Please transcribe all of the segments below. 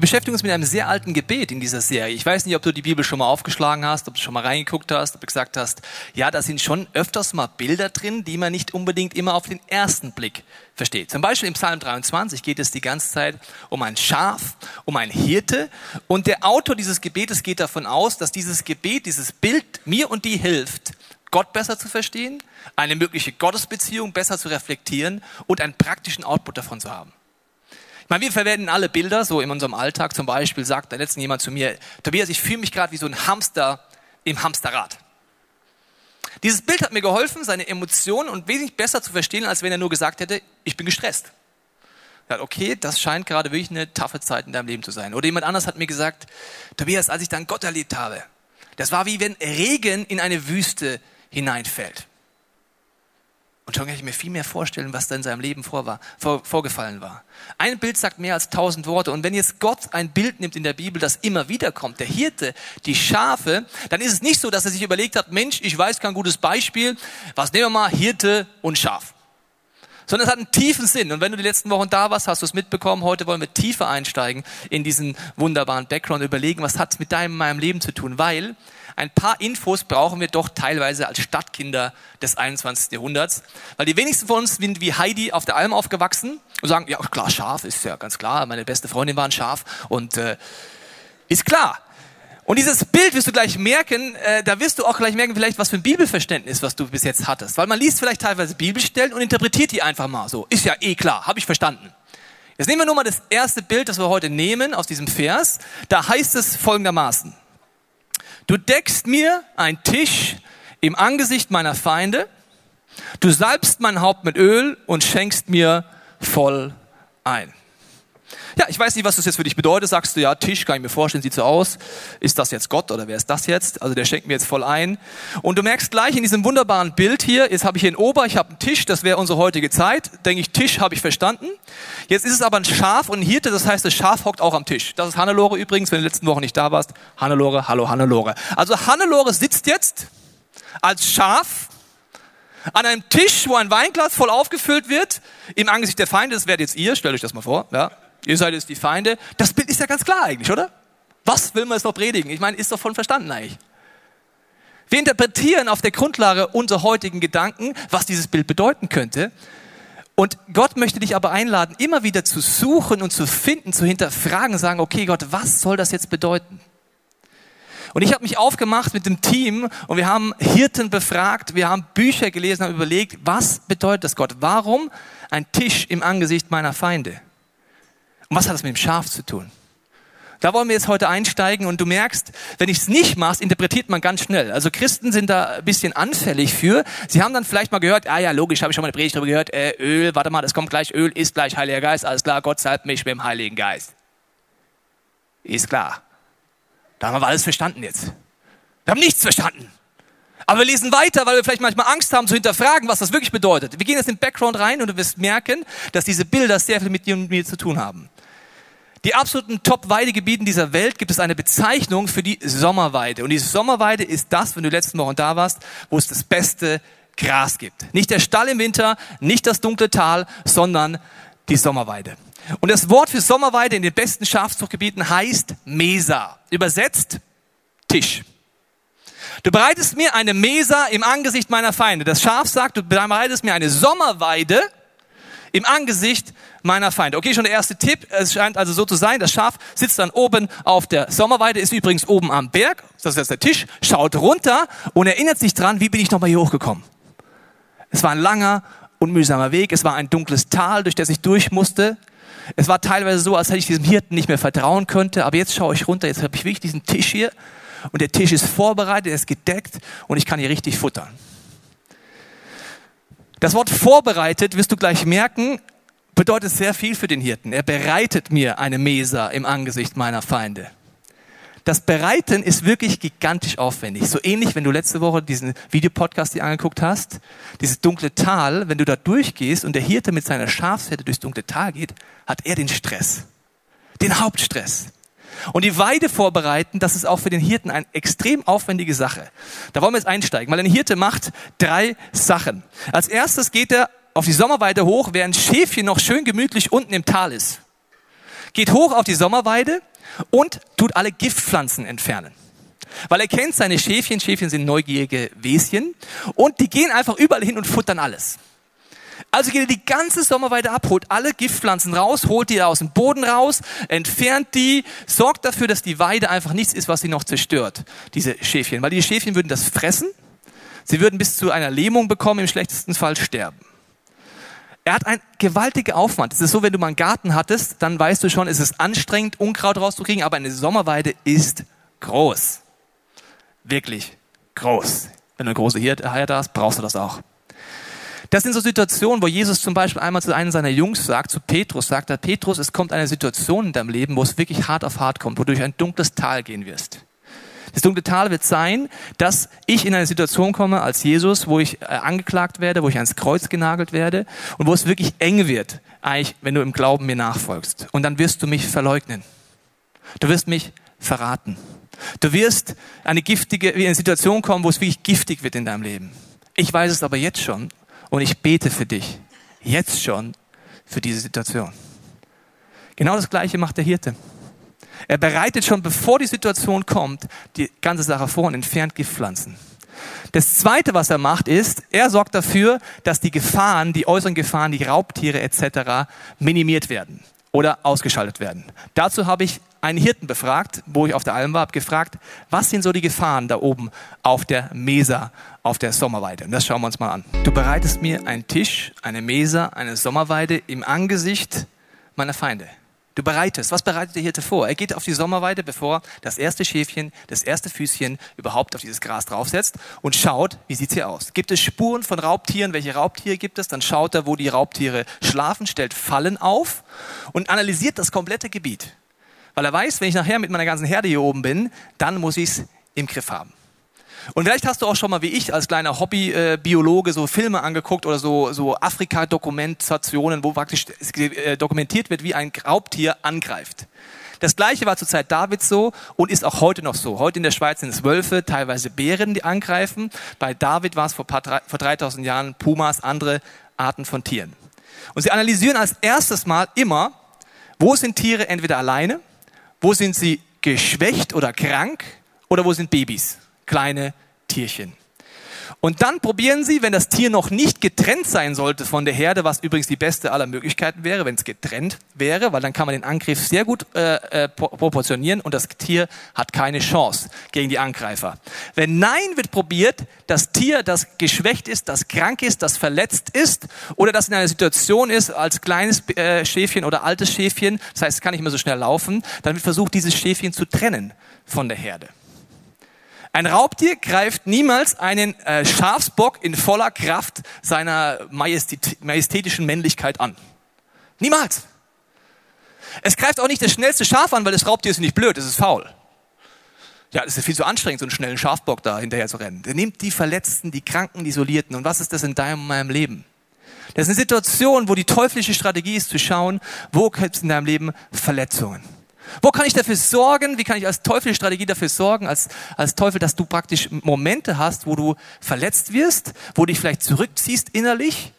Wir beschäftigen uns mit einem sehr alten Gebet in dieser Serie. Ich weiß nicht, ob du die Bibel schon mal aufgeschlagen hast, ob du schon mal reingeguckt hast, ob du gesagt hast, ja, da sind schon öfters mal Bilder drin, die man nicht unbedingt immer auf den ersten Blick versteht. Zum Beispiel im Psalm 23 geht es die ganze Zeit um ein Schaf, um ein Hirte. Und der Autor dieses Gebetes geht davon aus, dass dieses Gebet, dieses Bild mir und dir hilft, Gott besser zu verstehen, eine mögliche Gottesbeziehung besser zu reflektieren und einen praktischen Output davon zu haben meine, wir verwenden alle Bilder, so in unserem Alltag. Zum Beispiel sagt da letztens jemand zu mir, Tobias, ich fühle mich gerade wie so ein Hamster im Hamsterrad. Dieses Bild hat mir geholfen, seine Emotionen und wesentlich besser zu verstehen, als wenn er nur gesagt hätte, ich bin gestresst. Ja, okay, das scheint gerade wirklich eine taffe Zeit in deinem Leben zu sein. Oder jemand anders hat mir gesagt, Tobias, als ich dann Gott erlebt habe, das war wie wenn Regen in eine Wüste hineinfällt. Und schon kann ich mir viel mehr vorstellen, was da in seinem Leben vor war, vor, vorgefallen war. Ein Bild sagt mehr als tausend Worte. Und wenn jetzt Gott ein Bild nimmt in der Bibel, das immer wieder kommt, der Hirte, die Schafe, dann ist es nicht so, dass er sich überlegt hat, Mensch, ich weiß kein gutes Beispiel. Was nehmen wir mal? Hirte und Schaf. Sondern es hat einen tiefen Sinn. Und wenn du die letzten Wochen da warst, hast du es mitbekommen. Heute wollen wir tiefer einsteigen in diesen wunderbaren Background, überlegen, was hat es mit deinem, meinem Leben zu tun. Weil ein paar Infos brauchen wir doch teilweise als Stadtkinder des 21. Jahrhunderts. Weil die wenigsten von uns sind wie Heidi auf der Alm aufgewachsen und sagen, ja klar, Schaf ist ja ganz klar, meine beste Freundin war ein Schaf und äh, ist klar. Und dieses Bild wirst du gleich merken, äh, da wirst du auch gleich merken, vielleicht was für ein Bibelverständnis, was du bis jetzt hattest. Weil man liest vielleicht teilweise Bibelstellen und interpretiert die einfach mal so. Ist ja eh klar, habe ich verstanden. Jetzt nehmen wir nur mal das erste Bild, das wir heute nehmen aus diesem Vers. Da heißt es folgendermaßen. Du deckst mir einen Tisch im Angesicht meiner Feinde. Du salbst mein Haupt mit Öl und schenkst mir voll ein. Ja, ich weiß nicht, was das jetzt für dich bedeutet. Sagst du, ja, Tisch, kann ich mir vorstellen, sieht so aus. Ist das jetzt Gott oder wer ist das jetzt? Also der schenkt mir jetzt voll ein. Und du merkst gleich in diesem wunderbaren Bild hier, jetzt habe ich hier einen Ober, ich habe einen Tisch, das wäre unsere heutige Zeit. Denke ich, Tisch habe ich verstanden. Jetzt ist es aber ein Schaf und ein Hirte, das heißt, das Schaf hockt auch am Tisch. Das ist Hannelore übrigens, wenn du in den letzten Wochen nicht da warst. Hannelore, hallo Hannelore. Also Hannelore sitzt jetzt als Schaf an einem Tisch, wo ein Weinglas voll aufgefüllt wird, im Angesicht der Feinde, das werdet jetzt ihr, stellt euch das mal vor, ja. Ihr seid jetzt die Feinde. Das Bild ist ja ganz klar eigentlich, oder? Was will man jetzt noch predigen? Ich meine, ist doch von verstanden eigentlich. Wir interpretieren auf der Grundlage unserer heutigen Gedanken, was dieses Bild bedeuten könnte. Und Gott möchte dich aber einladen, immer wieder zu suchen und zu finden, zu hinterfragen, sagen, okay Gott, was soll das jetzt bedeuten? Und ich habe mich aufgemacht mit dem Team und wir haben Hirten befragt, wir haben Bücher gelesen, haben überlegt, was bedeutet das Gott? Warum ein Tisch im Angesicht meiner Feinde? Und was hat das mit dem Schaf zu tun? Da wollen wir jetzt heute einsteigen und du merkst, wenn ich es nicht machst, interpretiert man ganz schnell. Also Christen sind da ein bisschen anfällig für. Sie haben dann vielleicht mal gehört, ah ja, logisch, habe ich schon mal eine Predigt darüber gehört, äh, Öl, warte mal, das kommt gleich, Öl ist gleich Heiliger Geist, alles klar, Gott salbt mich mit dem Heiligen Geist. Ist klar. Da haben wir alles verstanden jetzt. Wir haben nichts verstanden. Aber wir lesen weiter, weil wir vielleicht manchmal Angst haben zu hinterfragen, was das wirklich bedeutet. Wir gehen jetzt in den Background rein und du wirst merken, dass diese Bilder sehr viel mit dir und mir zu tun haben die absoluten Top-Weidegebieten dieser Welt gibt es eine Bezeichnung für die Sommerweide. Und die Sommerweide ist das, wenn du letzten Wochen da warst, wo es das beste Gras gibt. Nicht der Stall im Winter, nicht das dunkle Tal, sondern die Sommerweide. Und das Wort für Sommerweide in den besten Schafzuchtgebieten heißt Mesa. Übersetzt Tisch. Du bereitest mir eine Mesa im Angesicht meiner Feinde. Das Schaf sagt, du bereitest mir eine Sommerweide im Angesicht meiner Feinde. Okay, schon der erste Tipp. Es scheint also so zu sein, das Schaf sitzt dann oben auf der Sommerweide, ist übrigens oben am Berg, das ist jetzt der Tisch, schaut runter und erinnert sich dran, wie bin ich nochmal hier hochgekommen. Es war ein langer und mühsamer Weg, es war ein dunkles Tal, durch das ich durch musste. Es war teilweise so, als hätte ich diesem Hirten nicht mehr vertrauen könnte, aber jetzt schaue ich runter, jetzt habe ich wirklich diesen Tisch hier und der Tisch ist vorbereitet, er ist gedeckt und ich kann hier richtig futtern. Das Wort vorbereitet, wirst du gleich merken, bedeutet sehr viel für den Hirten. Er bereitet mir eine Mesa im Angesicht meiner Feinde. Das Bereiten ist wirklich gigantisch aufwendig. So ähnlich, wenn du letzte Woche diesen Videopodcast dir angeguckt hast, dieses dunkle Tal, wenn du da durchgehst und der Hirte mit seiner Schafsherde durchs dunkle Tal geht, hat er den Stress. Den Hauptstress. Und die Weide vorbereiten, das ist auch für den Hirten eine extrem aufwendige Sache. Da wollen wir jetzt einsteigen, weil ein Hirte macht drei Sachen. Als erstes geht er auf die Sommerweide hoch, während Schäfchen noch schön gemütlich unten im Tal ist. Geht hoch auf die Sommerweide und tut alle Giftpflanzen entfernen. Weil er kennt seine Schäfchen, Schäfchen sind neugierige Weschen und die gehen einfach überall hin und futtern alles. Also geht er die ganze Sommerweide ab, holt alle Giftpflanzen raus, holt die aus dem Boden raus, entfernt die, sorgt dafür, dass die Weide einfach nichts ist, was sie noch zerstört, diese Schäfchen. Weil die Schäfchen würden das fressen, sie würden bis zu einer Lähmung bekommen, im schlechtesten Fall sterben. Er hat einen gewaltigen Aufwand. Es ist so, wenn du mal einen Garten hattest, dann weißt du schon, es ist anstrengend, Unkraut rauszukriegen, aber eine Sommerweide ist groß. Wirklich groß. Wenn du eine große Herde hast, brauchst du das auch. Das sind so Situationen, wo Jesus zum Beispiel einmal zu einem seiner Jungs sagt, zu Petrus, sagt er, Petrus, es kommt eine Situation in deinem Leben, wo es wirklich hart auf hart kommt, wo du durch ein dunkles Tal gehen wirst. Das dunkle Tal wird sein, dass ich in eine Situation komme als Jesus, wo ich äh, angeklagt werde, wo ich ans Kreuz genagelt werde und wo es wirklich eng wird, eigentlich, wenn du im Glauben mir nachfolgst. Und dann wirst du mich verleugnen. Du wirst mich verraten. Du wirst eine giftige, wie eine Situation kommen, wo es wirklich giftig wird in deinem Leben. Ich weiß es aber jetzt schon und ich bete für dich. Jetzt schon für diese Situation. Genau das Gleiche macht der Hirte. Er bereitet schon, bevor die Situation kommt, die ganze Sache vor und entfernt Giftpflanzen. Das Zweite, was er macht, ist, er sorgt dafür, dass die Gefahren, die äußeren Gefahren, die Raubtiere etc. minimiert werden oder ausgeschaltet werden. Dazu habe ich einen Hirten befragt, wo ich auf der Alm war, habe gefragt, was sind so die Gefahren da oben auf der Mesa, auf der Sommerweide? Und das schauen wir uns mal an. Du bereitest mir einen Tisch, eine Mesa, eine Sommerweide im Angesicht meiner Feinde. Du bereitest. Was bereitet der Hirte vor? Er geht auf die Sommerweide, bevor das erste Schäfchen, das erste Füßchen überhaupt auf dieses Gras draufsetzt und schaut, wie sieht's hier aus? Gibt es Spuren von Raubtieren? Welche Raubtiere gibt es? Dann schaut er, wo die Raubtiere schlafen, stellt Fallen auf und analysiert das komplette Gebiet. Weil er weiß, wenn ich nachher mit meiner ganzen Herde hier oben bin, dann muss ich es im Griff haben. Und vielleicht hast du auch schon mal wie ich als kleiner Hobby-Biologe so Filme angeguckt oder so, so Afrika-Dokumentationen, wo praktisch äh, dokumentiert wird, wie ein Raubtier angreift. Das gleiche war zur Zeit Davids so und ist auch heute noch so. Heute in der Schweiz sind es Wölfe, teilweise Bären, die angreifen. Bei David war es vor, paar, vor 3000 Jahren Pumas, andere Arten von Tieren. Und sie analysieren als erstes Mal immer, wo sind Tiere entweder alleine, wo sind sie geschwächt oder krank oder wo sind Babys kleine Tierchen. Und dann probieren sie, wenn das Tier noch nicht getrennt sein sollte von der Herde, was übrigens die beste aller Möglichkeiten wäre, wenn es getrennt wäre, weil dann kann man den Angriff sehr gut äh, äh, proportionieren und das Tier hat keine Chance gegen die Angreifer. Wenn Nein wird probiert, das Tier, das geschwächt ist, das krank ist, das verletzt ist oder das in einer Situation ist als kleines äh, Schäfchen oder altes Schäfchen, das heißt, es kann nicht mehr so schnell laufen, dann wird versucht, dieses Schäfchen zu trennen von der Herde. Ein Raubtier greift niemals einen äh, Schafsbock in voller Kraft seiner majestätischen Männlichkeit an. Niemals. Es greift auch nicht das schnellste Schaf an, weil das Raubtier ist nicht blöd, es ist faul. Ja, das ist viel zu anstrengend, so einen schnellen Schafbock da hinterher zu rennen. Der nimmt die Verletzten, die Kranken, die Isolierten. Und was ist das in deinem meinem Leben? Das ist eine Situation, wo die teuflische Strategie ist, zu schauen, wo gibt es in deinem Leben Verletzungen. Wo kann ich dafür sorgen? Wie kann ich als Teufel dafür sorgen, als, als Teufel, dass du praktisch Momente hast, wo du verletzt wirst, wo du dich vielleicht zurückziehst innerlich,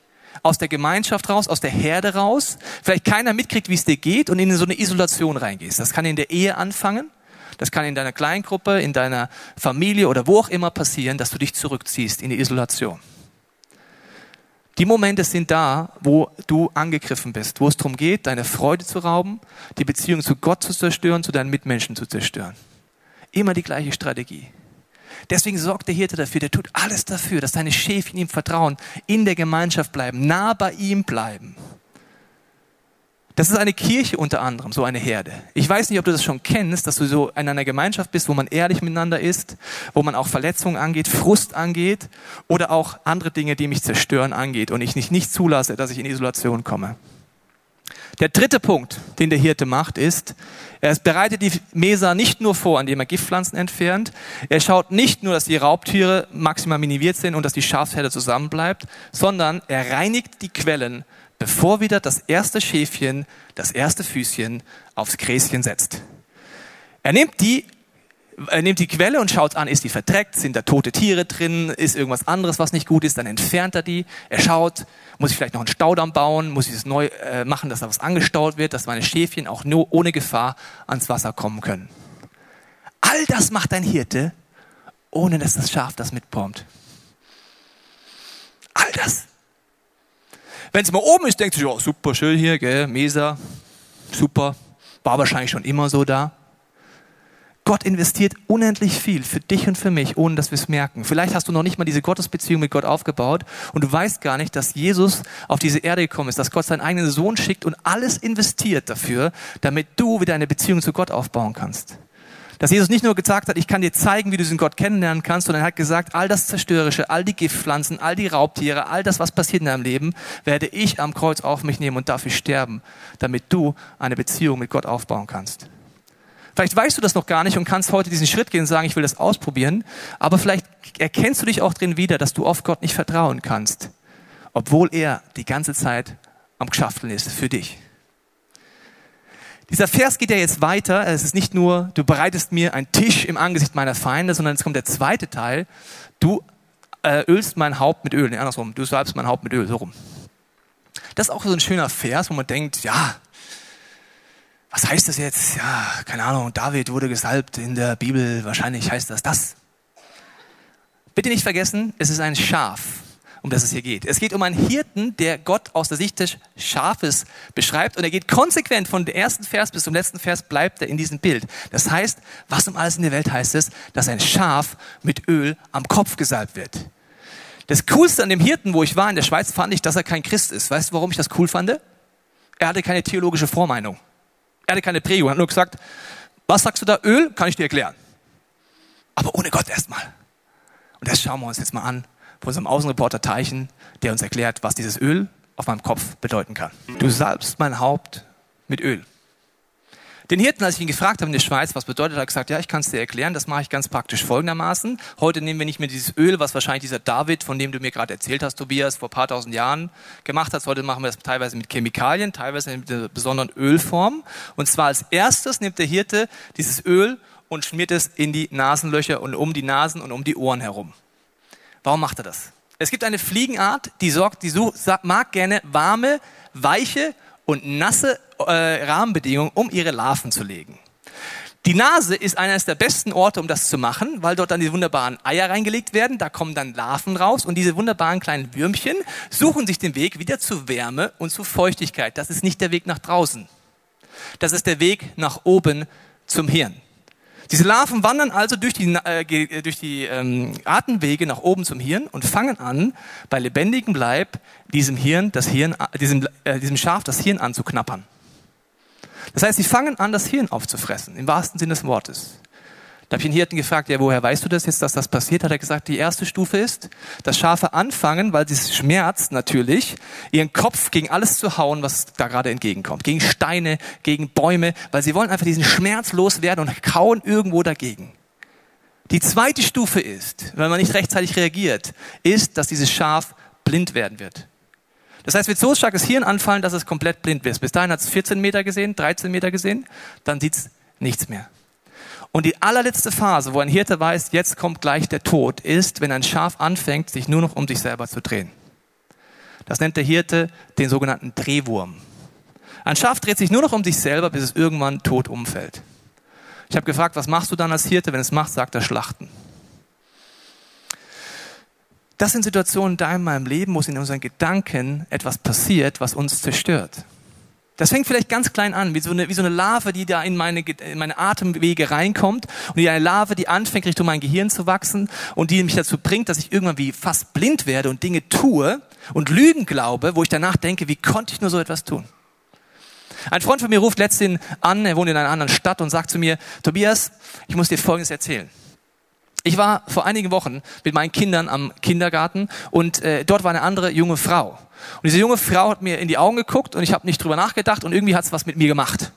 aus der Gemeinschaft raus, aus der Herde raus, vielleicht keiner mitkriegt, wie es dir geht und in so eine Isolation reingehst. Das kann in der Ehe anfangen, das kann in deiner Kleingruppe, in deiner Familie oder wo auch immer passieren, dass du dich zurückziehst in die Isolation. Die Momente sind da, wo du angegriffen bist, wo es darum geht, deine Freude zu rauben, die Beziehung zu Gott zu zerstören, zu deinen Mitmenschen zu zerstören. Immer die gleiche Strategie. Deswegen sorgt der Hirte dafür, der tut alles dafür, dass deine Schäfchen ihm vertrauen, in der Gemeinschaft bleiben, nah bei ihm bleiben. Das ist eine Kirche unter anderem, so eine Herde. Ich weiß nicht, ob du das schon kennst, dass du so in einer Gemeinschaft bist, wo man ehrlich miteinander ist, wo man auch Verletzungen angeht, Frust angeht oder auch andere Dinge, die mich zerstören, angeht und ich nicht, nicht zulasse, dass ich in Isolation komme. Der dritte Punkt, den der Hirte macht, ist, er bereitet die Mesa nicht nur vor, indem er Giftpflanzen entfernt. Er schaut nicht nur, dass die Raubtiere maximal minimiert sind und dass die Schafsherde zusammenbleibt, sondern er reinigt die Quellen bevor wieder das erste Schäfchen, das erste Füßchen aufs Gräschen setzt. Er nimmt die, er nimmt die Quelle und schaut an, ist die verdreckt, sind da tote Tiere drin, ist irgendwas anderes, was nicht gut ist, dann entfernt er die. Er schaut, muss ich vielleicht noch einen Staudamm bauen, muss ich es neu äh, machen, dass da was angestaut wird, dass meine Schäfchen auch nur ohne Gefahr ans Wasser kommen können. All das macht ein Hirte, ohne dass das Schaf das mitpompt. All das. Wenn es mal oben ist, denkt sich, oh, super schön hier, gell, Mesa, super, war wahrscheinlich schon immer so da. Gott investiert unendlich viel für dich und für mich, ohne dass wir es merken. Vielleicht hast du noch nicht mal diese Gottesbeziehung mit Gott aufgebaut und du weißt gar nicht, dass Jesus auf diese Erde gekommen ist, dass Gott seinen eigenen Sohn schickt und alles investiert dafür, damit du wieder eine Beziehung zu Gott aufbauen kannst. Dass Jesus nicht nur gesagt hat, ich kann dir zeigen, wie du diesen Gott kennenlernen kannst, sondern er hat gesagt, all das Zerstörerische, all die Giftpflanzen, all die Raubtiere, all das, was passiert in deinem Leben, werde ich am Kreuz auf mich nehmen und dafür sterben, damit du eine Beziehung mit Gott aufbauen kannst. Vielleicht weißt du das noch gar nicht und kannst heute diesen Schritt gehen und sagen, ich will das ausprobieren, aber vielleicht erkennst du dich auch drin wieder, dass du auf Gott nicht vertrauen kannst, obwohl er die ganze Zeit am Geschafteln ist für dich. Dieser Vers geht ja jetzt weiter. Es ist nicht nur, du bereitest mir einen Tisch im Angesicht meiner Feinde, sondern es kommt der zweite Teil. Du äh, ölst mein Haupt mit Öl. Nee, andersrum. Du salbst mein Haupt mit Öl. So rum. Das ist auch so ein schöner Vers, wo man denkt, ja, was heißt das jetzt? Ja, keine Ahnung. David wurde gesalbt in der Bibel. Wahrscheinlich heißt das das. Bitte nicht vergessen, es ist ein Schaf um das es hier geht. Es geht um einen Hirten, der Gott aus der Sicht des Schafes beschreibt und er geht konsequent von dem ersten Vers bis zum letzten Vers bleibt er in diesem Bild. Das heißt, was um alles in der Welt heißt es, dass ein Schaf mit Öl am Kopf gesalbt wird. Das Coolste an dem Hirten, wo ich war in der Schweiz, fand ich, dass er kein Christ ist. Weißt du, warum ich das cool fand? Er hatte keine theologische Vormeinung. Er hatte keine Prägung. Er hat nur gesagt, was sagst du da? Öl? Kann ich dir erklären. Aber ohne Gott erstmal. Und das schauen wir uns jetzt mal an von unserem Außenreporter Teichen, der uns erklärt, was dieses Öl auf meinem Kopf bedeuten kann. Du salbst mein Haupt mit Öl. Den Hirten, als ich ihn gefragt habe in der Schweiz, was bedeutet, hat er gesagt, ja, ich kann es dir erklären, das mache ich ganz praktisch folgendermaßen. Heute nehmen wir nicht mehr dieses Öl, was wahrscheinlich dieser David, von dem du mir gerade erzählt hast, Tobias, vor ein paar tausend Jahren gemacht hat. Heute machen wir das teilweise mit Chemikalien, teilweise mit einer besonderen Ölform. Und zwar als erstes nimmt der Hirte dieses Öl und schmiert es in die Nasenlöcher und um die Nasen und um die Ohren herum. Warum macht er das? Es gibt eine Fliegenart, die sorgt, die so, mag gerne warme, weiche und nasse äh, Rahmenbedingungen, um ihre Larven zu legen. Die Nase ist eines der besten Orte, um das zu machen, weil dort dann die wunderbaren Eier reingelegt werden. Da kommen dann Larven raus und diese wunderbaren kleinen Würmchen suchen sich den Weg wieder zu Wärme und zu Feuchtigkeit. Das ist nicht der Weg nach draußen. Das ist der Weg nach oben zum Hirn. Diese Larven wandern also durch die, äh, äh, durch die ähm, Atemwege nach oben zum Hirn und fangen an, bei lebendigem Leib diesem Hirn, das Hirn, äh, diesem, äh, diesem Schaf das Hirn anzuknappern. Das heißt, sie fangen an, das Hirn aufzufressen, im wahrsten Sinne des Wortes. Da habe ich den Hirten gefragt, ja, woher weißt du das jetzt, dass das passiert? Hat er gesagt, die erste Stufe ist, dass Schafe anfangen, weil es schmerzt natürlich, ihren Kopf gegen alles zu hauen, was da gerade entgegenkommt. Gegen Steine, gegen Bäume, weil sie wollen einfach diesen Schmerz loswerden und kauen irgendwo dagegen. Die zweite Stufe ist, wenn man nicht rechtzeitig reagiert, ist, dass dieses Schaf blind werden wird. Das heißt, wird so starkes Hirn anfallen, dass es komplett blind wird. Bis dahin hat es 14 Meter gesehen, 13 Meter gesehen, dann sieht es nichts mehr. Und die allerletzte Phase, wo ein Hirte weiß, jetzt kommt gleich der Tod, ist, wenn ein Schaf anfängt, sich nur noch um sich selber zu drehen. Das nennt der Hirte den sogenannten Drehwurm. Ein Schaf dreht sich nur noch um sich selber, bis es irgendwann tot umfällt. Ich habe gefragt, was machst du dann als Hirte? Wenn es macht, sagt er Schlachten. Das sind Situationen da in meinem Leben, wo es in unseren Gedanken etwas passiert, was uns zerstört. Das fängt vielleicht ganz klein an, wie so eine, wie so eine Larve, die da in meine, in meine Atemwege reinkommt und die eine Larve, die anfängt, Richtung mein Gehirn zu wachsen und die mich dazu bringt, dass ich irgendwann wie fast blind werde und Dinge tue und Lügen glaube, wo ich danach denke, wie konnte ich nur so etwas tun? Ein Freund von mir ruft letztens an, er wohnt in einer anderen Stadt und sagt zu mir, Tobias, ich muss dir Folgendes erzählen. Ich war vor einigen Wochen mit meinen Kindern am Kindergarten und äh, dort war eine andere junge Frau. Und diese junge Frau hat mir in die Augen geguckt und ich habe nicht drüber nachgedacht und irgendwie hat es was mit mir gemacht.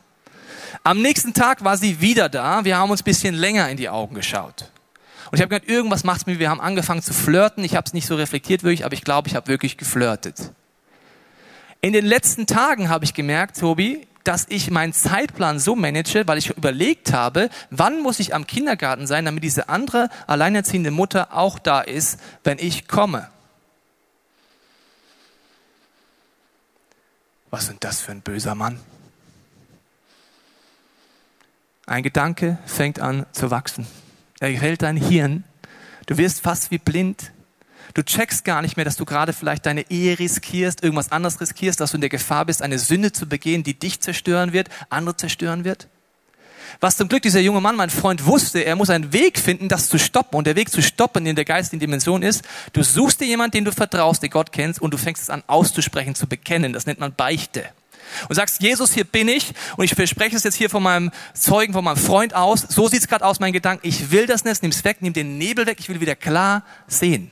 Am nächsten Tag war sie wieder da. Wir haben uns bisschen länger in die Augen geschaut. Und ich habe gedacht, irgendwas macht's mir. Wir haben angefangen zu flirten. Ich habe es nicht so reflektiert wirklich, aber ich glaube, ich habe wirklich geflirtet. In den letzten Tagen habe ich gemerkt, Tobi, dass ich meinen Zeitplan so manage, weil ich überlegt habe, wann muss ich am Kindergarten sein, damit diese andere alleinerziehende Mutter auch da ist, wenn ich komme. Was sind das für ein böser Mann? Ein Gedanke fängt an zu wachsen. Er gefällt dein Hirn. Du wirst fast wie blind. Du checkst gar nicht mehr, dass du gerade vielleicht deine Ehe riskierst, irgendwas anderes riskierst, dass du in der Gefahr bist, eine Sünde zu begehen, die dich zerstören wird, andere zerstören wird. Was zum Glück dieser junge Mann, mein Freund, wusste, er muss einen Weg finden, das zu stoppen. Und der Weg zu stoppen in der geistigen Dimension ist, du suchst dir jemanden, den du vertraust, den Gott kennst, und du fängst es an auszusprechen, zu bekennen. Das nennt man Beichte und sagst, Jesus, hier bin ich und ich verspreche es jetzt hier von meinem Zeugen, von meinem Freund aus, so sieht es gerade aus, mein Gedanken, ich will das nicht, nimm's weg, nimm den Nebel weg, ich will wieder klar sehen.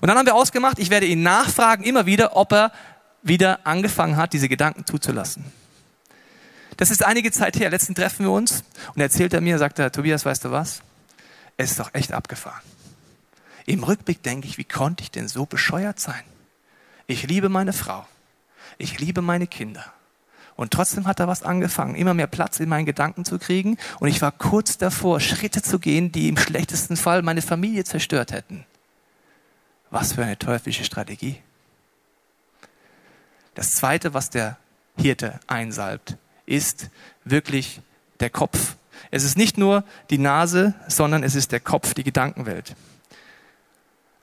Und dann haben wir ausgemacht, ich werde ihn nachfragen immer wieder, ob er wieder angefangen hat, diese Gedanken zuzulassen. Das ist einige Zeit her. Letzten treffen wir uns und erzählt er mir, sagt er, Tobias, weißt du was? Es ist doch echt abgefahren. Im Rückblick denke ich, wie konnte ich denn so bescheuert sein? Ich liebe meine Frau ich liebe meine Kinder. Und trotzdem hat da was angefangen, immer mehr Platz in meinen Gedanken zu kriegen. Und ich war kurz davor, Schritte zu gehen, die im schlechtesten Fall meine Familie zerstört hätten. Was für eine teuflische Strategie. Das Zweite, was der Hirte einsalbt, ist wirklich der Kopf. Es ist nicht nur die Nase, sondern es ist der Kopf, die Gedankenwelt.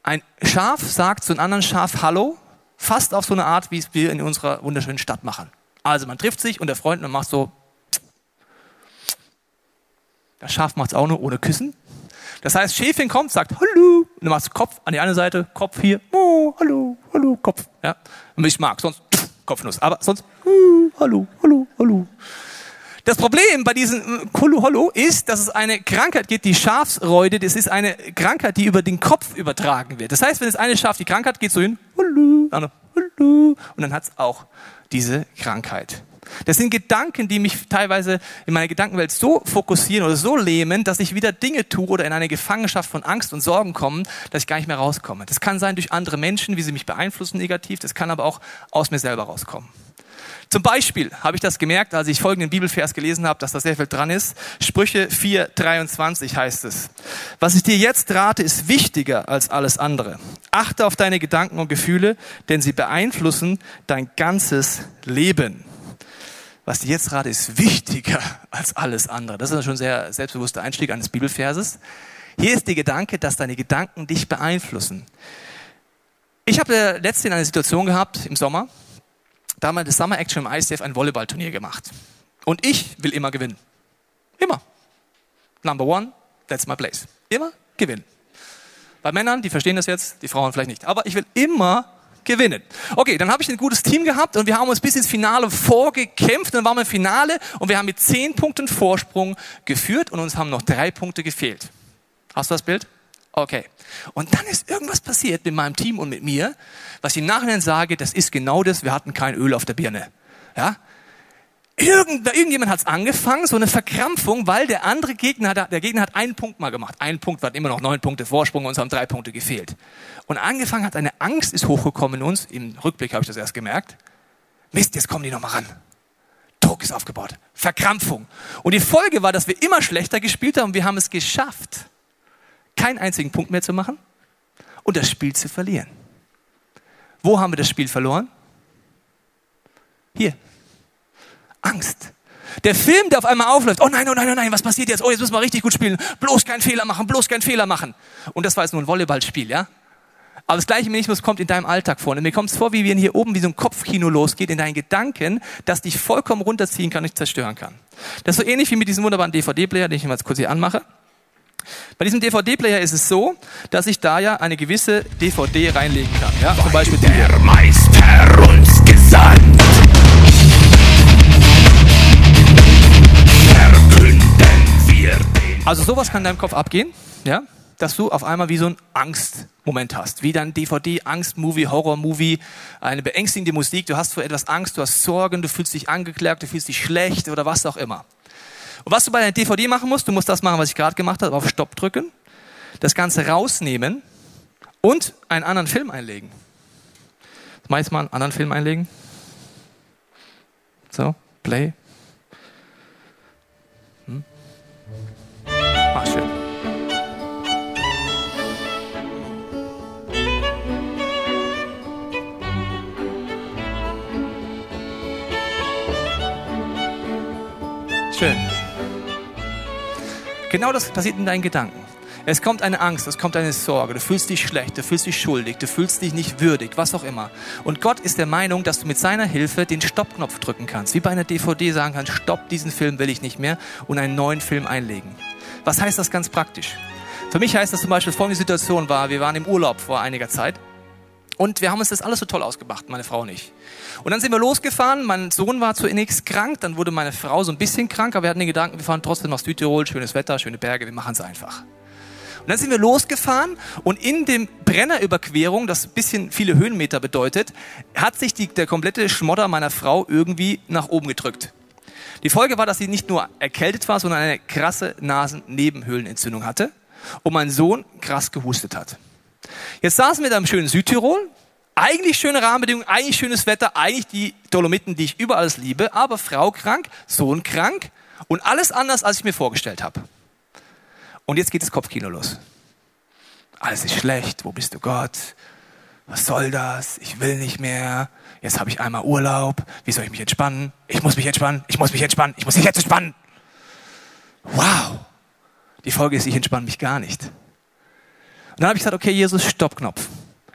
Ein Schaf sagt zu einem anderen Schaf Hallo fast auf so eine Art, wie es wir in unserer wunderschönen Stadt machen. Also man trifft sich und der Freund und macht so. Das Schaf macht es auch nur ohne Küssen. Das heißt, Schäfchen kommt, sagt Hallo, und dann machst du Kopf an die eine Seite, Kopf hier, oh, Hallo, Hallo, Kopf. Ja, und ich mag, sonst Kopfnuss, aber sonst oh, Hallo, Hallo, Hallo. Das Problem bei diesem Kulu Hollo ist, dass es eine Krankheit gibt, die Schafsreude. Das ist eine Krankheit, die über den Kopf übertragen wird. Das heißt, wenn es eine Schaf die Krankheit geht so hin, und dann hat es auch diese Krankheit. Das sind Gedanken, die mich teilweise in meiner Gedankenwelt so fokussieren oder so lähmen, dass ich wieder Dinge tue oder in eine Gefangenschaft von Angst und Sorgen komme, dass ich gar nicht mehr rauskomme. Das kann sein durch andere Menschen, wie sie mich beeinflussen negativ. Das kann aber auch aus mir selber rauskommen. Zum Beispiel habe ich das gemerkt, als ich folgenden Bibelvers gelesen habe, dass da sehr viel dran ist. Sprüche 4, 23 heißt es. Was ich dir jetzt rate, ist wichtiger als alles andere. Achte auf deine Gedanken und Gefühle, denn sie beeinflussen dein ganzes Leben. Was dir jetzt rate, ist wichtiger als alles andere. Das ist schon ein sehr selbstbewusster Einstieg eines Bibelverses. Hier ist der Gedanke, dass deine Gedanken dich beeinflussen. Ich habe letztens eine Situation gehabt im Sommer, damals das Summer Action im ICF ein Volleyballturnier gemacht. Und ich will immer gewinnen. Immer. Number one, that's my place. Immer gewinnen. Bei Männern, die verstehen das jetzt, die Frauen vielleicht nicht. Aber ich will immer gewinnen. Okay, dann habe ich ein gutes Team gehabt und wir haben uns bis ins Finale vorgekämpft. Dann waren wir im Finale und wir haben mit zehn Punkten Vorsprung geführt und uns haben noch drei Punkte gefehlt. Hast du das Bild? Okay. Und dann ist irgendwas passiert mit meinem Team und mit mir, was ich im Nachhinein sage, das ist genau das, wir hatten kein Öl auf der Birne. Ja? Irgend, irgendjemand hat es angefangen, so eine Verkrampfung, weil der andere Gegner, der Gegner hat einen Punkt mal gemacht. Einen Punkt, hatten immer noch neun Punkte Vorsprung uns haben drei Punkte gefehlt. Und angefangen hat eine Angst ist hochgekommen in uns, im Rückblick habe ich das erst gemerkt. Mist, jetzt kommen die nochmal ran. Druck ist aufgebaut. Verkrampfung. Und die Folge war, dass wir immer schlechter gespielt haben und wir haben es geschafft, keinen einzigen Punkt mehr zu machen und das Spiel zu verlieren. Wo haben wir das Spiel verloren? Hier. Angst. Der Film, der auf einmal aufläuft, oh nein, oh nein, oh nein, was passiert jetzt? Oh, jetzt müssen wir richtig gut spielen. Bloß keinen Fehler machen, bloß keinen Fehler machen. Und das war jetzt nur ein Volleyballspiel, ja? Aber das gleiche Mechanismus kommt in deinem Alltag vor. Und mir kommt es vor, wie wenn hier oben wie so ein Kopfkino losgeht in deinen Gedanken, das dich vollkommen runterziehen kann und dich zerstören kann. Das ist so ähnlich wie mit diesem wunderbaren DVD-Player, den ich mal jetzt kurz hier anmache. Bei diesem DVD-Player ist es so, dass ich da ja eine gewisse DVD reinlegen kann. Ja, zum Beispiel der Meister uns gesandt. Also sowas kann in deinem Kopf abgehen, ja, dass du auf einmal wie so ein Angstmoment hast, wie dein DVD, Angst-Movie, Horror-Movie, eine beängstigende Musik, du hast vor etwas Angst, du hast Sorgen, du fühlst dich angeklagt, du fühlst dich schlecht oder was auch immer. Und was du bei der DVD machen musst, du musst das machen, was ich gerade gemacht habe, auf Stopp drücken, das Ganze rausnehmen und einen anderen Film einlegen. Jetzt mal einen anderen Film einlegen. So, Play. Genau das passiert in deinen Gedanken. Es kommt eine Angst, es kommt eine Sorge, du fühlst dich schlecht, du fühlst dich schuldig, du fühlst dich nicht würdig, was auch immer. Und Gott ist der Meinung, dass du mit seiner Hilfe den Stoppknopf drücken kannst. Wie bei einer DVD sagen kannst, stopp, diesen Film will ich nicht mehr und einen neuen Film einlegen. Was heißt das ganz praktisch? Für mich heißt das zum Beispiel, folgende Situation war, wir waren im Urlaub vor einiger Zeit und wir haben uns das alles so toll ausgemacht, meine Frau und ich. Und dann sind wir losgefahren, mein Sohn war zunächst krank, dann wurde meine Frau so ein bisschen krank, aber wir hatten den Gedanken, wir fahren trotzdem nach Südtirol, schönes Wetter, schöne Berge, wir machen es einfach. Und dann sind wir losgefahren und in dem Brennerüberquerung, das ein bisschen viele Höhenmeter bedeutet, hat sich die, der komplette Schmodder meiner Frau irgendwie nach oben gedrückt. Die Folge war, dass sie nicht nur erkältet war, sondern eine krasse Nasennebenhöhlenentzündung hatte und mein Sohn krass gehustet hat. Jetzt saßen wir da im schönen Südtirol. Eigentlich schöne Rahmenbedingungen, eigentlich schönes Wetter, eigentlich die Dolomiten, die ich überall liebe, aber Frau krank, Sohn krank und alles anders, als ich mir vorgestellt habe. Und jetzt geht das Kopfkino los. Alles ist schlecht, wo bist du Gott? Was soll das? Ich will nicht mehr. Jetzt habe ich einmal Urlaub. Wie soll ich mich entspannen? Ich muss mich entspannen. Ich muss mich entspannen. Ich muss mich jetzt entspannen. Wow. Die Folge ist, ich entspanne mich gar nicht. Und dann habe ich gesagt, okay, Jesus, Stoppknopf.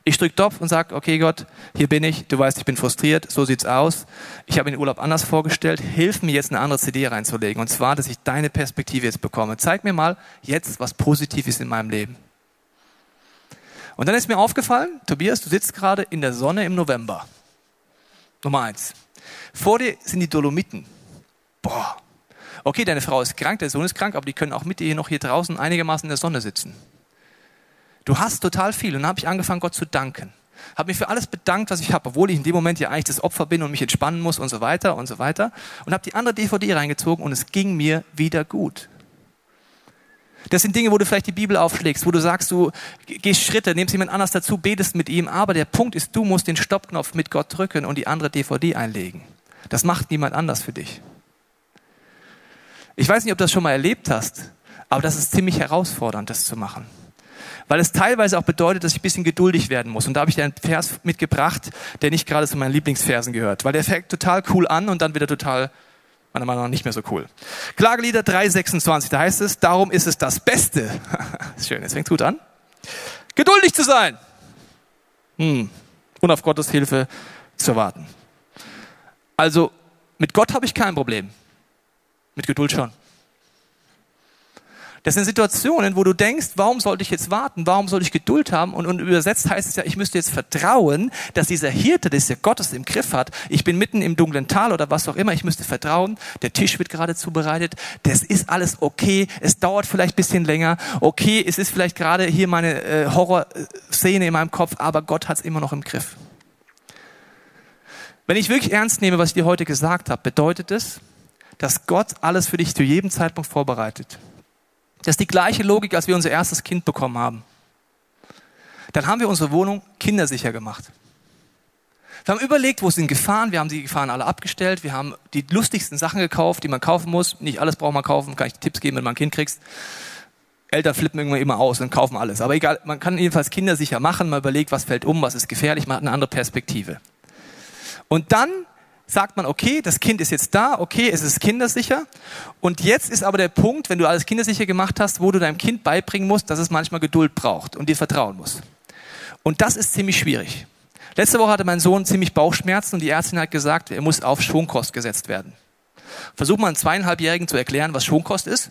Ich drücke Topf und sage, okay Gott, hier bin ich, du weißt, ich bin frustriert, so sieht's aus. Ich habe den Urlaub anders vorgestellt, hilf mir jetzt eine andere CD reinzulegen. Und zwar, dass ich deine Perspektive jetzt bekomme. Zeig mir mal jetzt, was positiv ist in meinem Leben. Und dann ist mir aufgefallen, Tobias, du sitzt gerade in der Sonne im November. Nummer eins. Vor dir sind die Dolomiten. Boah. Okay, deine Frau ist krank, der Sohn ist krank, aber die können auch mit dir hier noch hier draußen einigermaßen in der Sonne sitzen. Du hast total viel. Und dann habe ich angefangen, Gott zu danken. Habe mich für alles bedankt, was ich habe, obwohl ich in dem Moment ja eigentlich das Opfer bin und mich entspannen muss und so weiter und so weiter. Und habe die andere DVD reingezogen und es ging mir wieder gut. Das sind Dinge, wo du vielleicht die Bibel aufschlägst, wo du sagst, du gehst Schritte, nimmst jemand anders dazu, betest mit ihm. Aber der Punkt ist, du musst den Stoppknopf mit Gott drücken und die andere DVD einlegen. Das macht niemand anders für dich. Ich weiß nicht, ob du das schon mal erlebt hast, aber das ist ziemlich herausfordernd, das zu machen weil es teilweise auch bedeutet, dass ich ein bisschen geduldig werden muss. Und da habe ich dir einen Vers mitgebracht, der nicht gerade zu meinen Lieblingsversen gehört, weil der fängt total cool an und dann wieder total meiner Meinung nach nicht mehr so cool. Klagelieder 3,26, da heißt es, darum ist es das Beste. Schön, jetzt fängt gut an. Geduldig zu sein. Hm. Und auf Gottes Hilfe zu warten. Also, mit Gott habe ich kein Problem. Mit Geduld schon. Das sind Situationen, wo du denkst, warum sollte ich jetzt warten? Warum soll ich Geduld haben? Und, und übersetzt heißt es ja, ich müsste jetzt vertrauen, dass dieser Hirte, dass der Gottes im Griff hat. Ich bin mitten im dunklen Tal oder was auch immer. Ich müsste vertrauen. Der Tisch wird gerade zubereitet. Das ist alles okay. Es dauert vielleicht bisschen länger. Okay, es ist vielleicht gerade hier meine äh, Horrorszene in meinem Kopf, aber Gott hat es immer noch im Griff. Wenn ich wirklich ernst nehme, was ich dir heute gesagt habe, bedeutet es, dass Gott alles für dich zu jedem Zeitpunkt vorbereitet. Das ist die gleiche Logik, als wir unser erstes Kind bekommen haben. Dann haben wir unsere Wohnung kindersicher gemacht. Wir haben überlegt, wo sind Gefahren. Wir haben die Gefahren alle abgestellt. Wir haben die lustigsten Sachen gekauft, die man kaufen muss. Nicht alles braucht man kaufen. Kann ich Tipps geben, wenn man ein Kind kriegst. Eltern flippen irgendwann immer aus und kaufen alles. Aber egal, man kann jedenfalls kindersicher machen. Man überlegt, was fällt um, was ist gefährlich. Man hat eine andere Perspektive. Und dann sagt man, okay, das Kind ist jetzt da, okay, es ist kindersicher. Und jetzt ist aber der Punkt, wenn du alles kindersicher gemacht hast, wo du deinem Kind beibringen musst, dass es manchmal Geduld braucht und dir vertrauen muss. Und das ist ziemlich schwierig. Letzte Woche hatte mein Sohn ziemlich Bauchschmerzen und die Ärztin hat gesagt, er muss auf Schonkost gesetzt werden. Versuch mal einem zweieinhalbjährigen zu erklären, was Schonkost ist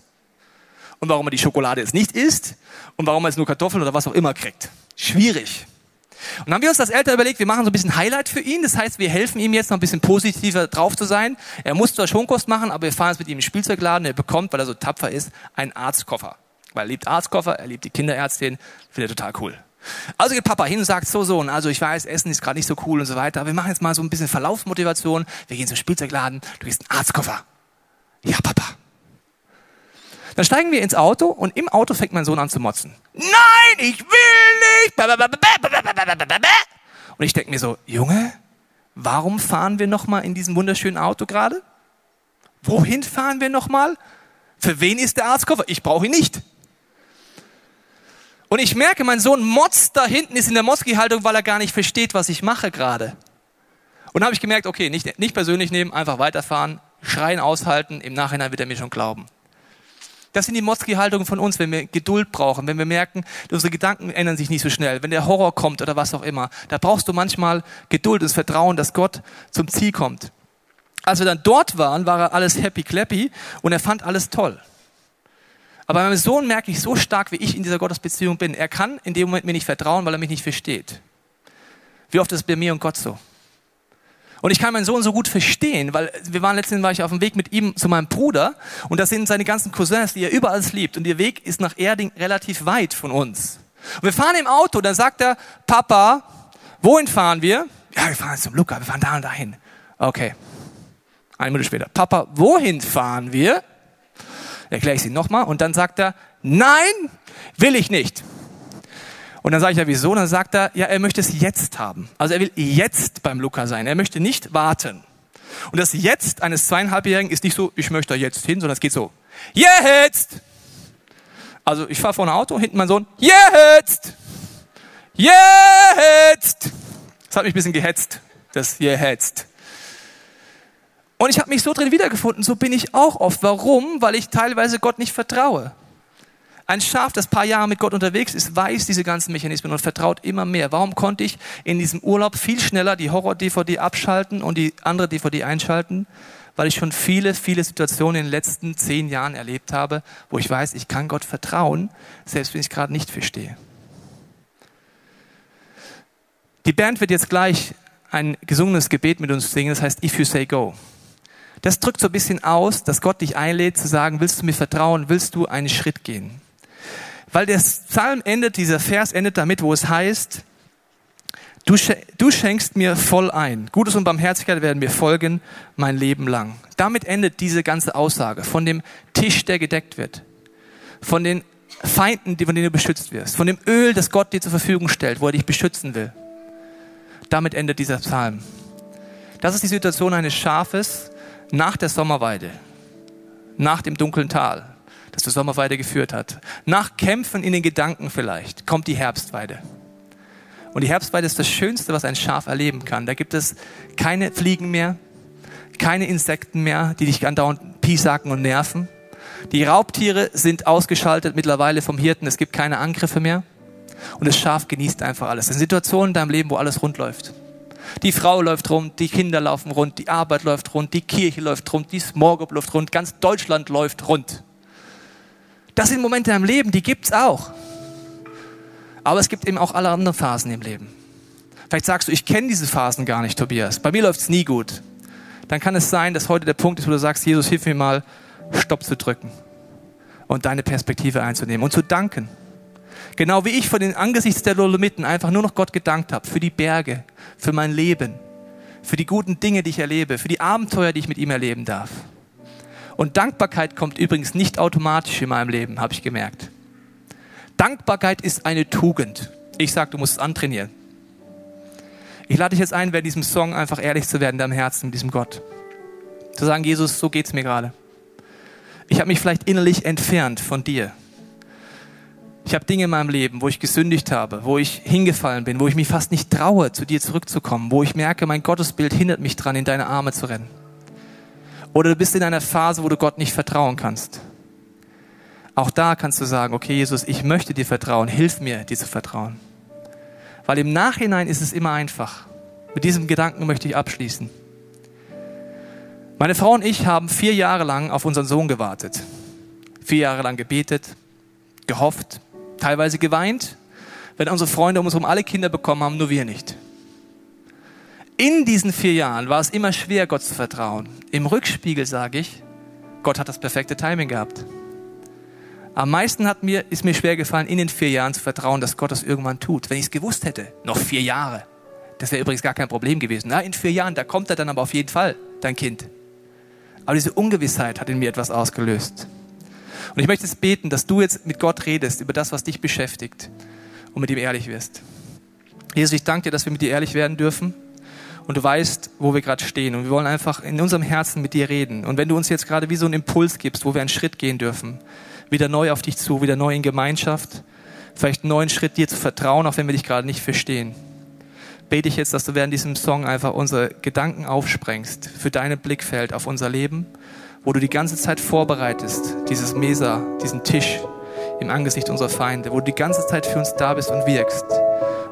und warum er die Schokolade jetzt nicht isst und warum er jetzt nur Kartoffeln oder was auch immer kriegt. Schwierig. Und dann haben wir uns als Eltern überlegt, wir machen so ein bisschen Highlight für ihn. Das heißt, wir helfen ihm jetzt noch ein bisschen positiver drauf zu sein. Er muss zwar Schonkost machen, aber wir fahren jetzt mit ihm den Spielzeugladen. Er bekommt, weil er so tapfer ist, einen Arztkoffer. Weil er liebt Arztkoffer, er liebt die Kinderärztin, findet er total cool. Also geht Papa hin und sagt, so, so, und also ich weiß, Essen ist gerade nicht so cool und so weiter, aber wir machen jetzt mal so ein bisschen Verlaufsmotivation. Wir gehen zum Spielzeugladen, du kriegst einen Arztkoffer. Ja, Papa. Dann steigen wir ins Auto und im Auto fängt mein Sohn an zu motzen. Nein, ich will nicht. Und ich denke mir so, Junge, warum fahren wir nochmal in diesem wunderschönen Auto gerade? Wohin fahren wir nochmal? Für wen ist der Arztkoffer? Ich brauche ihn nicht. Und ich merke, mein Sohn motzt da hinten, ist in der Moski-Haltung, weil er gar nicht versteht, was ich mache gerade. Und habe ich gemerkt, okay, nicht, nicht persönlich nehmen, einfach weiterfahren, schreien aushalten, im Nachhinein wird er mir schon glauben. Das sind die Motzki-Haltungen von uns, wenn wir Geduld brauchen, wenn wir merken, unsere Gedanken ändern sich nicht so schnell, wenn der Horror kommt oder was auch immer. Da brauchst du manchmal Geduld, das Vertrauen, dass Gott zum Ziel kommt. Als wir dann dort waren, war er alles happy clappy und er fand alles toll. Aber meinem Sohn merke ich so stark, wie ich in dieser Gottesbeziehung bin. Er kann in dem Moment mir nicht vertrauen, weil er mich nicht versteht. Wie oft ist es bei mir und Gott so? Und ich kann meinen Sohn so gut verstehen, weil wir waren letztens war ich auf dem Weg mit ihm zu meinem Bruder und das sind seine ganzen Cousins, die er überall liebt und ihr Weg ist nach Erding relativ weit von uns. Und wir fahren im Auto, dann sagt er, Papa, wohin fahren wir? Ja, wir fahren zum Luca, wir fahren da und dahin. Okay. Eine Minute später. Papa, wohin fahren wir? Erkläre ich sie nochmal und dann sagt er, nein, will ich nicht. Und dann sage ich ja, wieso? Und dann sagt er, ja, er möchte es jetzt haben. Also er will jetzt beim Luca sein. Er möchte nicht warten. Und das Jetzt eines zweieinhalbjährigen ist nicht so, ich möchte jetzt hin, sondern es geht so, jetzt! Also ich fahre vor ein Auto, hinten mein Sohn, jetzt! Jetzt! Das hat mich ein bisschen gehetzt, das jetzt. Und ich habe mich so drin wiedergefunden, so bin ich auch oft. Warum? Weil ich teilweise Gott nicht vertraue. Ein Schaf, das paar Jahre mit Gott unterwegs ist, weiß diese ganzen Mechanismen und vertraut immer mehr. Warum konnte ich in diesem Urlaub viel schneller die Horror-DVD abschalten und die andere DVD einschalten? Weil ich schon viele, viele Situationen in den letzten zehn Jahren erlebt habe, wo ich weiß, ich kann Gott vertrauen, selbst wenn ich gerade nicht verstehe. Die Band wird jetzt gleich ein gesungenes Gebet mit uns singen, das heißt If You Say Go. Das drückt so ein bisschen aus, dass Gott dich einlädt zu sagen, willst du mir vertrauen, willst du einen Schritt gehen? Weil der Psalm endet, dieser Vers endet damit, wo es heißt, du, schenkst mir voll ein. Gutes und Barmherzigkeit werden mir folgen mein Leben lang. Damit endet diese ganze Aussage von dem Tisch, der gedeckt wird, von den Feinden, von denen du beschützt wirst, von dem Öl, das Gott dir zur Verfügung stellt, wo er dich beschützen will. Damit endet dieser Psalm. Das ist die Situation eines Schafes nach der Sommerweide, nach dem dunklen Tal das zur Sommerweide geführt hat. Nach Kämpfen in den Gedanken vielleicht kommt die Herbstweide. Und die Herbstweide ist das Schönste, was ein Schaf erleben kann. Da gibt es keine Fliegen mehr, keine Insekten mehr, die dich andauernd piesacken und nerven. Die Raubtiere sind ausgeschaltet mittlerweile vom Hirten. Es gibt keine Angriffe mehr. Und das Schaf genießt einfach alles. Es sind Situationen in deinem Leben, wo alles rund läuft. Die Frau läuft rund, die Kinder laufen rund, die Arbeit läuft rund, die Kirche läuft rund, die Small Group läuft rund, ganz Deutschland läuft rund. Das sind Momente im Leben, die gibt's auch. Aber es gibt eben auch alle anderen Phasen im Leben. Vielleicht sagst du, ich kenne diese Phasen gar nicht, Tobias. Bei mir läuft's nie gut. Dann kann es sein, dass heute der Punkt ist, wo du sagst, Jesus, hilf mir mal, Stopp zu drücken und deine Perspektive einzunehmen und zu danken. Genau wie ich von den Angesichts der Dolomiten einfach nur noch Gott gedankt habe für die Berge, für mein Leben, für die guten Dinge, die ich erlebe, für die Abenteuer, die ich mit ihm erleben darf. Und Dankbarkeit kommt übrigens nicht automatisch in meinem Leben, habe ich gemerkt. Dankbarkeit ist eine Tugend. Ich sage, du musst es antrainieren. Ich lade dich jetzt ein, während diesem Song einfach ehrlich zu werden in deinem Herzen diesem Gott. Zu sagen, Jesus, so geht es mir gerade. Ich habe mich vielleicht innerlich entfernt von dir. Ich habe Dinge in meinem Leben, wo ich gesündigt habe, wo ich hingefallen bin, wo ich mich fast nicht traue, zu dir zurückzukommen, wo ich merke, mein Gottesbild hindert mich dran, in deine Arme zu rennen. Oder du bist in einer Phase, wo du Gott nicht vertrauen kannst. Auch da kannst du sagen, okay Jesus, ich möchte dir vertrauen, hilf mir, dir zu vertrauen. Weil im Nachhinein ist es immer einfach. Mit diesem Gedanken möchte ich abschließen. Meine Frau und ich haben vier Jahre lang auf unseren Sohn gewartet. Vier Jahre lang gebetet, gehofft, teilweise geweint, wenn unsere Freunde um uns herum alle Kinder bekommen haben, nur wir nicht in diesen vier Jahren war es immer schwer, Gott zu vertrauen. Im Rückspiegel sage ich, Gott hat das perfekte Timing gehabt. Am meisten hat mir, ist mir schwer gefallen, in den vier Jahren zu vertrauen, dass Gott das irgendwann tut. Wenn ich es gewusst hätte, noch vier Jahre. Das wäre übrigens gar kein Problem gewesen. Na, in vier Jahren, da kommt er dann aber auf jeden Fall, dein Kind. Aber diese Ungewissheit hat in mir etwas ausgelöst. Und ich möchte jetzt beten, dass du jetzt mit Gott redest über das, was dich beschäftigt und mit ihm ehrlich wirst. Jesus, ich danke dir, dass wir mit dir ehrlich werden dürfen. Und du weißt, wo wir gerade stehen. Und wir wollen einfach in unserem Herzen mit dir reden. Und wenn du uns jetzt gerade wie so einen Impuls gibst, wo wir einen Schritt gehen dürfen, wieder neu auf dich zu, wieder neu in Gemeinschaft, vielleicht einen neuen Schritt dir zu vertrauen, auch wenn wir dich gerade nicht verstehen, bete ich jetzt, dass du während diesem Song einfach unsere Gedanken aufsprengst für dein Blickfeld auf unser Leben, wo du die ganze Zeit vorbereitest, dieses Mesa, diesen Tisch im Angesicht unserer Feinde, wo du die ganze Zeit für uns da bist und wirkst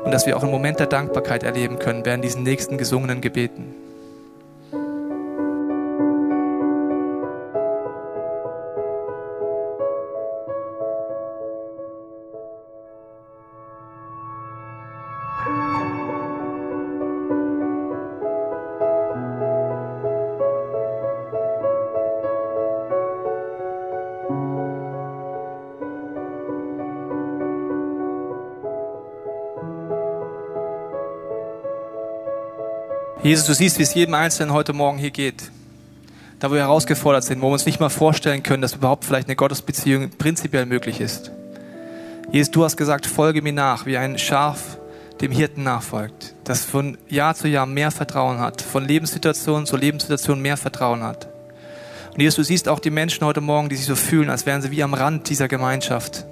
und dass wir auch einen Moment der Dankbarkeit erleben können während diesen nächsten gesungenen Gebeten. Jesus, du siehst, wie es jedem Einzelnen heute Morgen hier geht. Da wo wir herausgefordert sind, wo wir uns nicht mal vorstellen können, dass überhaupt vielleicht eine Gottesbeziehung prinzipiell möglich ist. Jesus, du hast gesagt, folge mir nach, wie ein Schaf dem Hirten nachfolgt, das von Jahr zu Jahr mehr Vertrauen hat, von Lebenssituation zu Lebenssituation mehr Vertrauen hat. Und Jesus, du siehst auch die Menschen heute Morgen, die sich so fühlen, als wären sie wie am Rand dieser Gemeinschaft,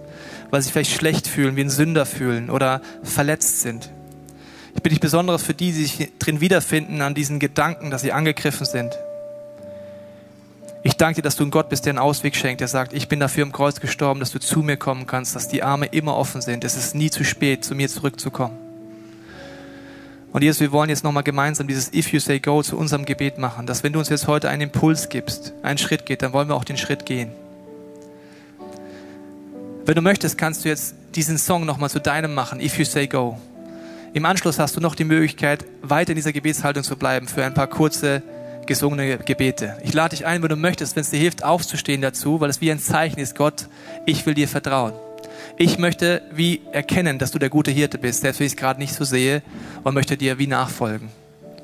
weil sie sich vielleicht schlecht fühlen, wie ein Sünder fühlen oder verletzt sind. Ich bitte dich besonders für die, die sich drin wiederfinden an diesen Gedanken, dass sie angegriffen sind. Ich danke dir, dass du ein Gott bist, der einen Ausweg schenkt, der sagt, ich bin dafür im Kreuz gestorben, dass du zu mir kommen kannst, dass die Arme immer offen sind. Es ist nie zu spät, zu mir zurückzukommen. Und Jesus, wir wollen jetzt nochmal gemeinsam dieses If You Say Go zu unserem Gebet machen, dass wenn du uns jetzt heute einen Impuls gibst, einen Schritt geht, dann wollen wir auch den Schritt gehen. Wenn du möchtest, kannst du jetzt diesen Song nochmal zu deinem machen, If You Say Go. Im Anschluss hast du noch die Möglichkeit, weiter in dieser Gebetshaltung zu bleiben für ein paar kurze gesungene Gebete. Ich lade dich ein, wenn du möchtest, wenn es dir hilft, aufzustehen dazu, weil es wie ein Zeichen ist, Gott, ich will dir vertrauen. Ich möchte wie erkennen, dass du der gute Hirte bist, selbst wenn ich es gerade nicht so sehe, und möchte dir wie nachfolgen.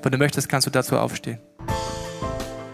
Wenn du möchtest, kannst du dazu aufstehen.